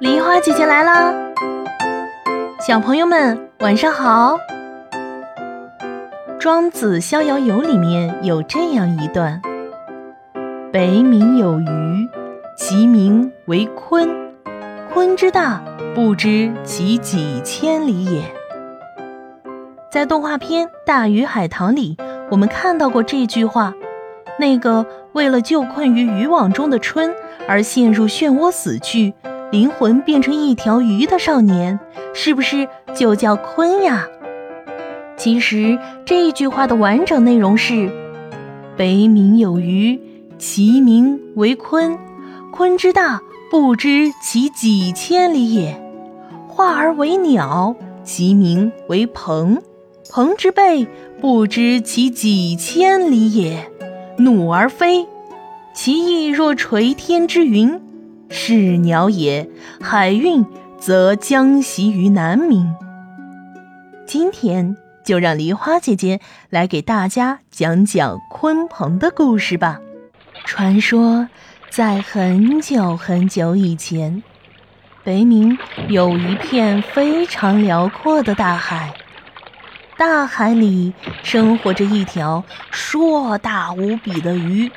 梨花姐姐来啦！小朋友们晚上好。《庄子·逍遥游》里面有这样一段：“北冥有鱼，其名为鲲。鲲之大，不知其几千里也。”在动画片《大鱼海棠》里，我们看到过这句话。那个为了救困于渔网中的春而陷入漩涡死去，灵魂变成一条鱼的少年，是不是就叫鲲呀？其实这一句话的完整内容是：北冥有鱼，其名为鲲。鲲之大，不知其几千里也。化而为鸟，其名为鹏。鹏之背，不知其几千里也。怒而飞，其翼若垂天之云，是鸟也。海运则将袭于南冥。今天就让梨花姐姐来给大家讲讲鲲鹏的故事吧。传说在很久很久以前，北冥有一片非常辽阔的大海。大海里生活着一条硕大无比的鱼，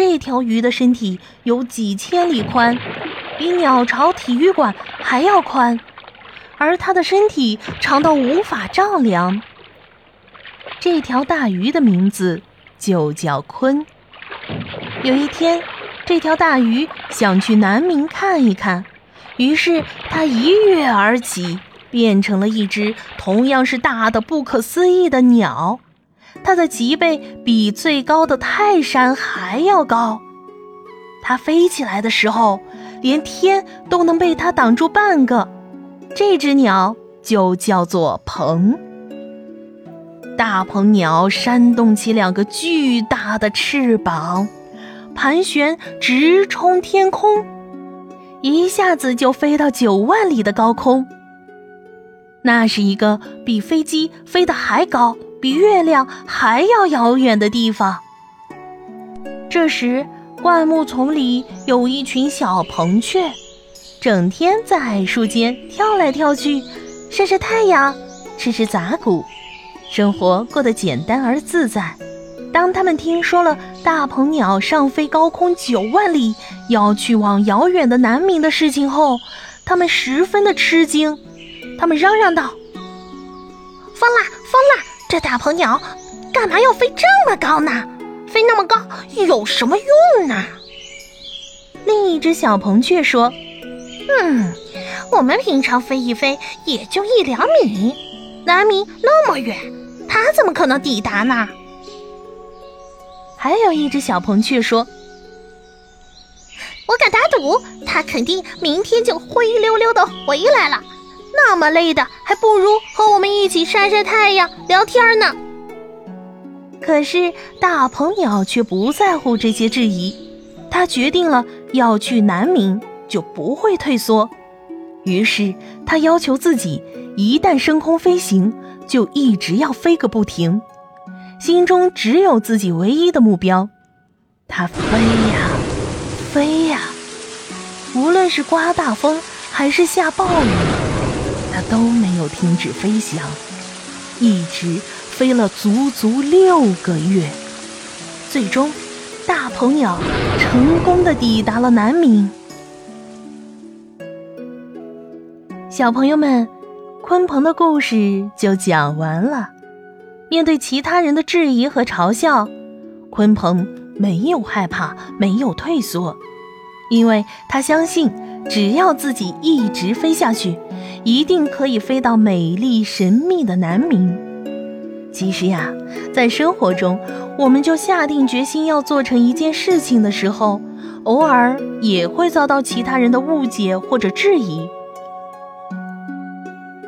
这条鱼的身体有几千里宽，比鸟巢体育馆还要宽，而它的身体长到无法丈量。这条大鱼的名字就叫鲲。有一天，这条大鱼想去南冥看一看，于是它一跃而起。变成了一只同样是大的不可思议的鸟，它的脊背比最高的泰山还要高。它飞起来的时候，连天都能被它挡住半个。这只鸟就叫做鹏。大鹏鸟扇动起两个巨大的翅膀，盘旋直冲天空，一下子就飞到九万里的高空。那是一个比飞机飞得还高、比月亮还要遥远的地方。这时，灌木丛里有一群小鹏雀，整天在矮树间跳来跳去，晒晒太阳，吃吃杂谷，生活过得简单而自在。当他们听说了大鹏鸟上飞高空九万里，要去往遥远的南冥的事情后，他们十分的吃惊。他们嚷嚷道：“疯啦，疯啦！这大鹏鸟干嘛要飞这么高呢？飞那么高有什么用呢？”另一只小鹏却说：“嗯，我们平常飞一飞也就一两米，南冥那么远，它怎么可能抵达呢？”还有一只小鹏却说：“我敢打赌，它肯定明天就灰溜溜的回来了。”那么累的，还不如和我们一起晒晒太阳、聊天呢。可是大鹏鸟却不在乎这些质疑，他决定了要去南冥，就不会退缩。于是他要求自己，一旦升空飞行，就一直要飞个不停，心中只有自己唯一的目标。他飞呀，飞呀，无论是刮大风还是下暴雨。他都没有停止飞翔，一直飞了足足六个月，最终，大鹏鸟成功的抵达了南冥。小朋友们，鲲鹏的故事就讲完了。面对其他人的质疑和嘲笑，鲲鹏没有害怕，没有退缩，因为他相信，只要自己一直飞下去。一定可以飞到美丽神秘的南冥。其实呀，在生活中，我们就下定决心要做成一件事情的时候，偶尔也会遭到其他人的误解或者质疑。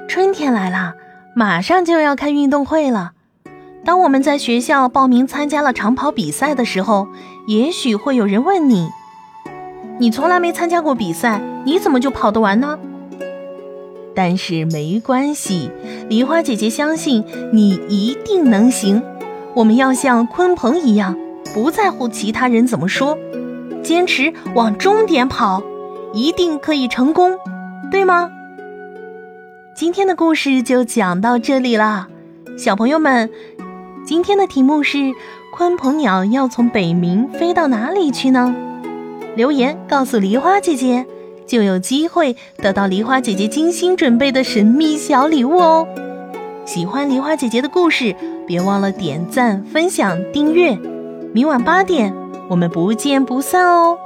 春天来了，马上就要开运动会了。当我们在学校报名参加了长跑比赛的时候，也许会有人问你：“你从来没参加过比赛，你怎么就跑得完呢？”但是没关系，梨花姐姐相信你一定能行。我们要像鲲鹏一样，不在乎其他人怎么说，坚持往终点跑，一定可以成功，对吗？今天的故事就讲到这里啦，小朋友们，今天的题目是：鲲鹏鸟要从北冥飞到哪里去呢？留言告诉梨花姐姐，就有机会得到梨花姐姐精心准备的神秘小礼物哦。喜欢梨花姐姐的故事，别忘了点赞、分享、订阅。明晚八点，我们不见不散哦。